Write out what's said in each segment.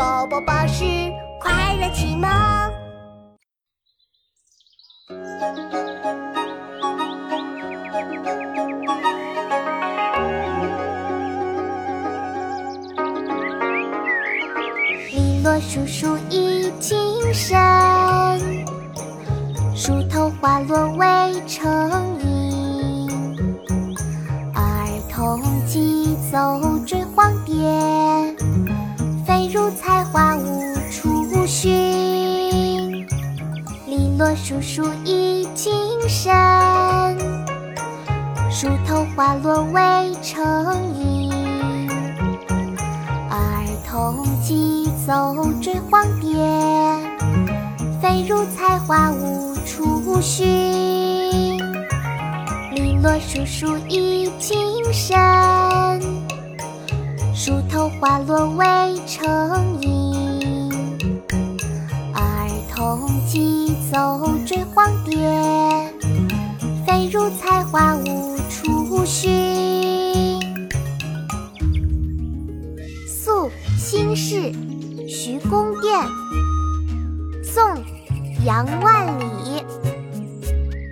宝宝巴士快乐启蒙。篱落疏疏已经深，树头花落未成阴。儿童急走追黄蝶，篱落疏疏已经深，树头花落未成阴。儿童急走追黄蝶，飞入菜花无处寻。篱落疏疏已经深，树头花落未成阴。儿童急走追黄蝶，飞入菜花无处寻。宿新市，徐公店。宋·杨万里。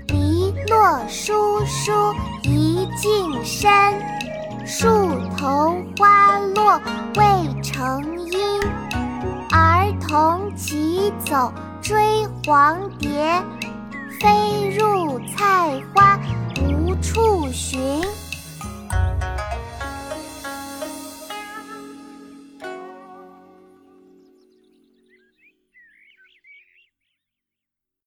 篱落疏疏一径深，树头花落未走追黄蝶，飞。